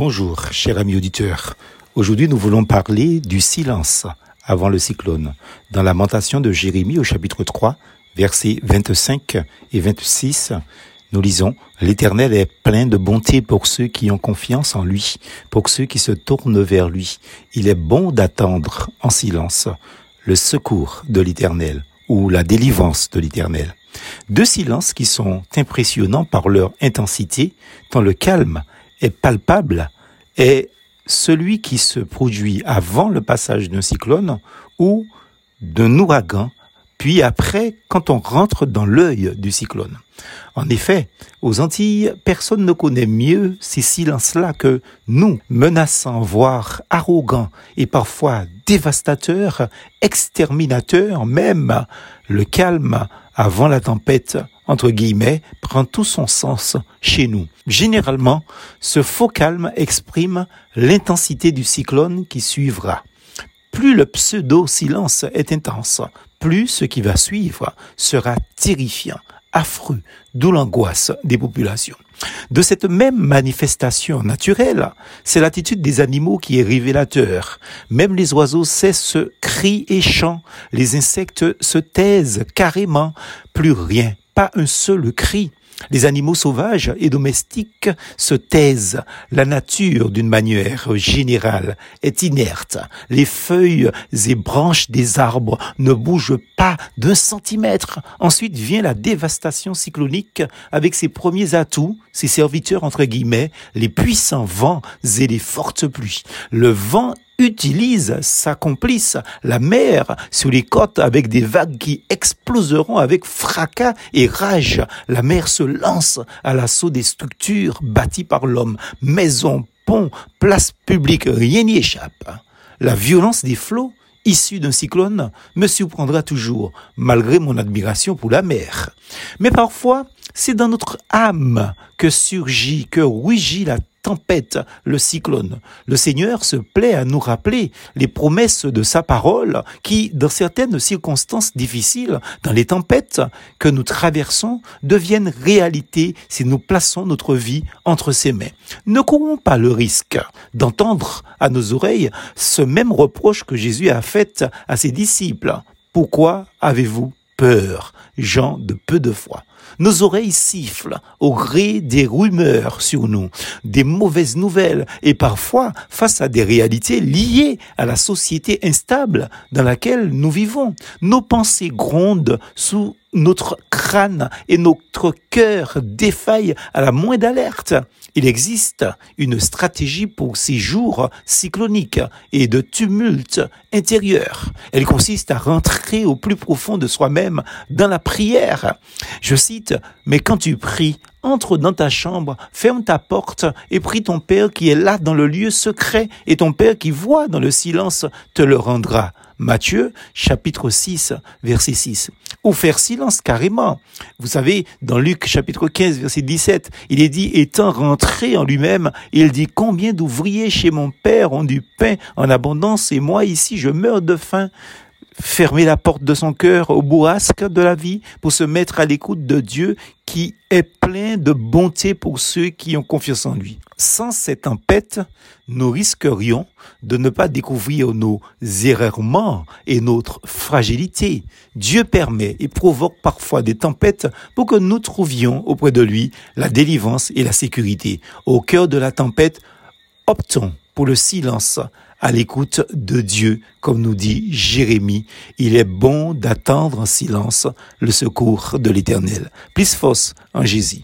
Bonjour, cher ami auditeur. Aujourd'hui, nous voulons parler du silence avant le cyclone. Dans Lamentation de Jérémie au chapitre 3, versets 25 et 26, nous lisons L'Éternel est plein de bonté pour ceux qui ont confiance en lui, pour ceux qui se tournent vers lui. Il est bon d'attendre en silence le secours de l'Éternel ou la délivrance de l'Éternel. Deux silences qui sont impressionnants par leur intensité, tant le calme est palpable, est celui qui se produit avant le passage d'un cyclone ou d'un ouragan, puis après quand on rentre dans l'œil du cyclone. En effet, aux Antilles, personne ne connaît mieux ces silences-là que nous, menaçants, voire arrogants et parfois dévastateurs, exterminateurs même. Le calme avant la tempête, entre guillemets, prend tout son sens chez nous. Généralement, ce faux calme exprime l'intensité du cyclone qui suivra. Plus le pseudo-silence est intense, plus ce qui va suivre sera terrifiant, affreux, d'où l'angoisse des populations. De cette même manifestation naturelle, c'est l'attitude des animaux qui est révélateur. Même les oiseaux cessent cris et chants, les insectes se taisent carrément, plus rien, pas un seul cri. Les animaux sauvages et domestiques se taisent. La nature, d'une manière générale, est inerte. Les feuilles et branches des arbres ne bougent pas d'un centimètre. Ensuite vient la dévastation cyclonique avec ses premiers atouts, ses serviteurs entre guillemets, les puissants vents et les fortes pluies. Le vent utilise sa complice, la mer, sur les côtes avec des vagues qui exploseront avec fracas et rage. La mer se lance à l'assaut des structures bâties par l'homme, maisons, ponts, places publiques, rien n'y échappe. La violence des flots issus d'un cyclone me surprendra toujours, malgré mon admiration pour la mer. Mais parfois, c'est dans notre âme que surgit, que rugit la tempête, le cyclone. Le Seigneur se plaît à nous rappeler les promesses de sa parole qui, dans certaines circonstances difficiles, dans les tempêtes que nous traversons, deviennent réalité si nous plaçons notre vie entre ses mains. Ne courons pas le risque d'entendre à nos oreilles ce même reproche que Jésus a fait à ses disciples. Pourquoi avez-vous peur, gens de peu de foi? Nos oreilles sifflent au gré des rumeurs sur nous, des mauvaises nouvelles et parfois face à des réalités liées à la société instable dans laquelle nous vivons. Nos pensées grondent sous notre crâne et notre cœur défaillent à la moindre alerte. Il existe une stratégie pour ces jours cycloniques et de tumulte intérieur. Elle consiste à rentrer au plus profond de soi-même dans la prière. Je cite, mais quand tu pries, entre dans ta chambre, ferme ta porte et prie ton Père qui est là dans le lieu secret et ton Père qui voit dans le silence te le rendra. Matthieu chapitre 6 verset 6. Ou faire silence carrément. Vous savez, dans Luc chapitre 15 verset 17, il est dit, étant rentré en lui-même, il dit, combien d'ouvriers chez mon Père ont du pain en abondance et moi ici je meurs de faim fermer la porte de son cœur au bourrasque de la vie pour se mettre à l'écoute de Dieu qui est plein de bonté pour ceux qui ont confiance en lui. Sans cette tempête, nous risquerions de ne pas découvrir nos errements et notre fragilité. Dieu permet et provoque parfois des tempêtes pour que nous trouvions auprès de lui la délivrance et la sécurité. Au cœur de la tempête, optons pour le silence à l'écoute de Dieu, comme nous dit Jérémie. Il est bon d'attendre en silence le secours de l'Éternel. Plus force en Jésus.